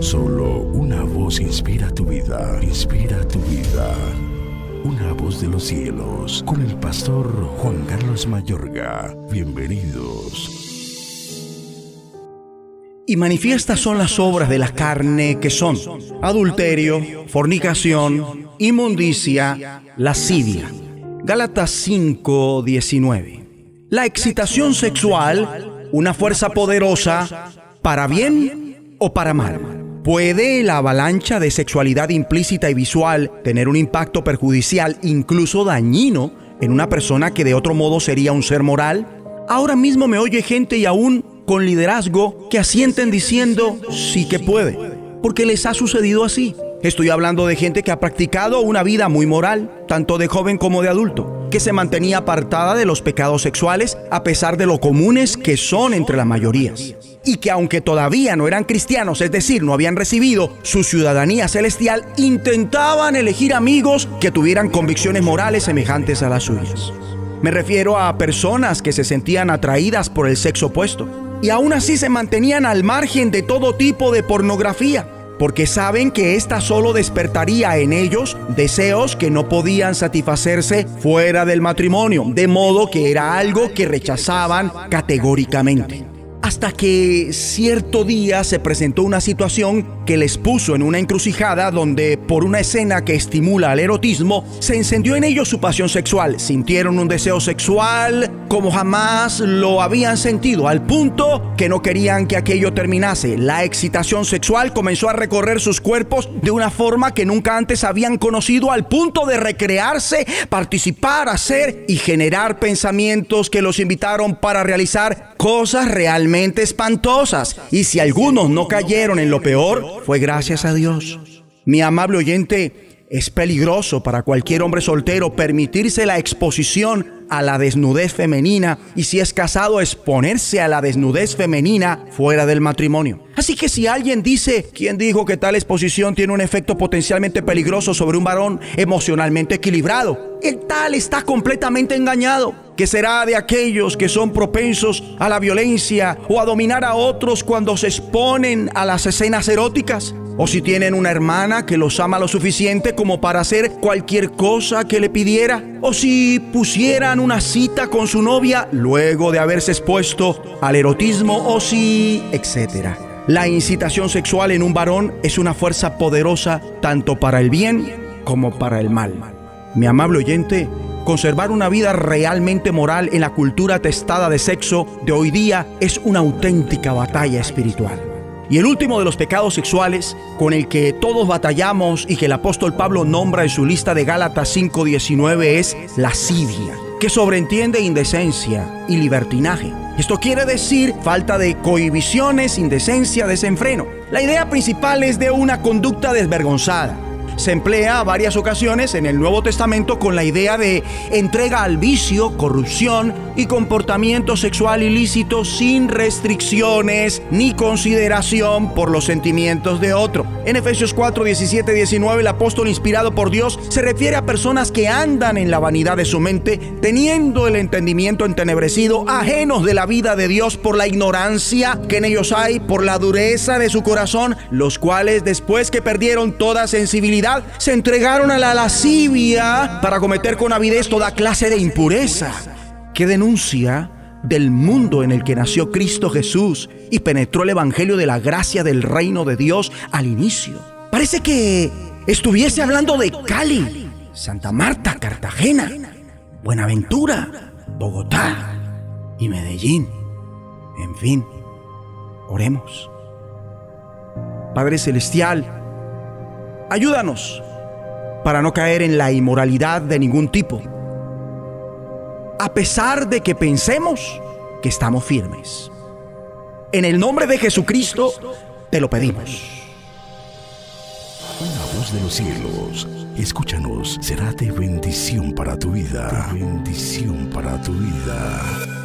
Solo una voz inspira tu vida, inspira tu vida. Una voz de los cielos, con el pastor Juan Carlos Mayorga. Bienvenidos. Y manifiestas son las obras de la carne que son adulterio, fornicación, inmundicia, lascivia. Gálatas 5, 19. La excitación sexual, una fuerza poderosa, para bien o para mal. ¿Puede la avalancha de sexualidad implícita y visual tener un impacto perjudicial, incluso dañino, en una persona que de otro modo sería un ser moral? Ahora mismo me oye gente y aún con liderazgo que asienten diciendo sí que puede, porque les ha sucedido así. Estoy hablando de gente que ha practicado una vida muy moral, tanto de joven como de adulto, que se mantenía apartada de los pecados sexuales a pesar de lo comunes que son entre las mayorías. Y que aunque todavía no eran cristianos, es decir, no habían recibido su ciudadanía celestial, intentaban elegir amigos que tuvieran convicciones morales semejantes a las suyas. Me refiero a personas que se sentían atraídas por el sexo opuesto. Y aún así se mantenían al margen de todo tipo de pornografía, porque saben que ésta solo despertaría en ellos deseos que no podían satisfacerse fuera del matrimonio, de modo que era algo que rechazaban categóricamente hasta que cierto día se presentó una situación que les puso en una encrucijada donde por una escena que estimula el erotismo, se encendió en ellos su pasión sexual. Sintieron un deseo sexual como jamás lo habían sentido, al punto que no querían que aquello terminase. La excitación sexual comenzó a recorrer sus cuerpos de una forma que nunca antes habían conocido, al punto de recrearse, participar, hacer y generar pensamientos que los invitaron para realizar cosas realmente espantosas. Y si algunos no cayeron en lo peor, fue gracias a Dios. Mi amable oyente, es peligroso para cualquier hombre soltero permitirse la exposición a la desnudez femenina y si es casado exponerse a la desnudez femenina fuera del matrimonio. Así que si alguien dice, ¿quién dijo que tal exposición tiene un efecto potencialmente peligroso sobre un varón emocionalmente equilibrado? El tal está completamente engañado. ¿Qué será de aquellos que son propensos a la violencia o a dominar a otros cuando se exponen a las escenas eróticas? O si tienen una hermana que los ama lo suficiente como para hacer cualquier cosa que le pidiera. O si pusieran una cita con su novia luego de haberse expuesto al erotismo. O si, etcétera. La incitación sexual en un varón es una fuerza poderosa tanto para el bien como para el mal. Mi amable oyente, conservar una vida realmente moral en la cultura testada de sexo de hoy día es una auténtica batalla espiritual. Y el último de los pecados sexuales con el que todos batallamos y que el apóstol Pablo nombra en su lista de Gálatas 5:19 es lascivia, que sobreentiende indecencia y libertinaje. Esto quiere decir falta de cohibiciones, indecencia, desenfreno. La idea principal es de una conducta desvergonzada se emplea a varias ocasiones en el Nuevo Testamento con la idea de entrega al vicio, corrupción y comportamiento sexual ilícito sin restricciones ni consideración por los sentimientos de otro. En Efesios 4, 17, 19 el apóstol inspirado por Dios se refiere a personas que andan en la vanidad de su mente, teniendo el entendimiento entenebrecido, ajenos de la vida de Dios por la ignorancia que en ellos hay, por la dureza de su corazón, los cuales después que perdieron toda sensibilidad, se entregaron a la lascivia para cometer con avidez toda clase de impureza. Que denuncia del mundo en el que nació Cristo Jesús y penetró el Evangelio de la gracia del reino de Dios al inicio. Parece que estuviese hablando de Cali, Santa Marta, Cartagena, Buenaventura, Bogotá y Medellín. En fin, oremos. Padre Celestial, Ayúdanos para no caer en la inmoralidad de ningún tipo, a pesar de que pensemos que estamos firmes. En el nombre de Jesucristo te lo pedimos. Una voz de los cielos, escúchanos, será de bendición para tu vida. bendición para tu vida.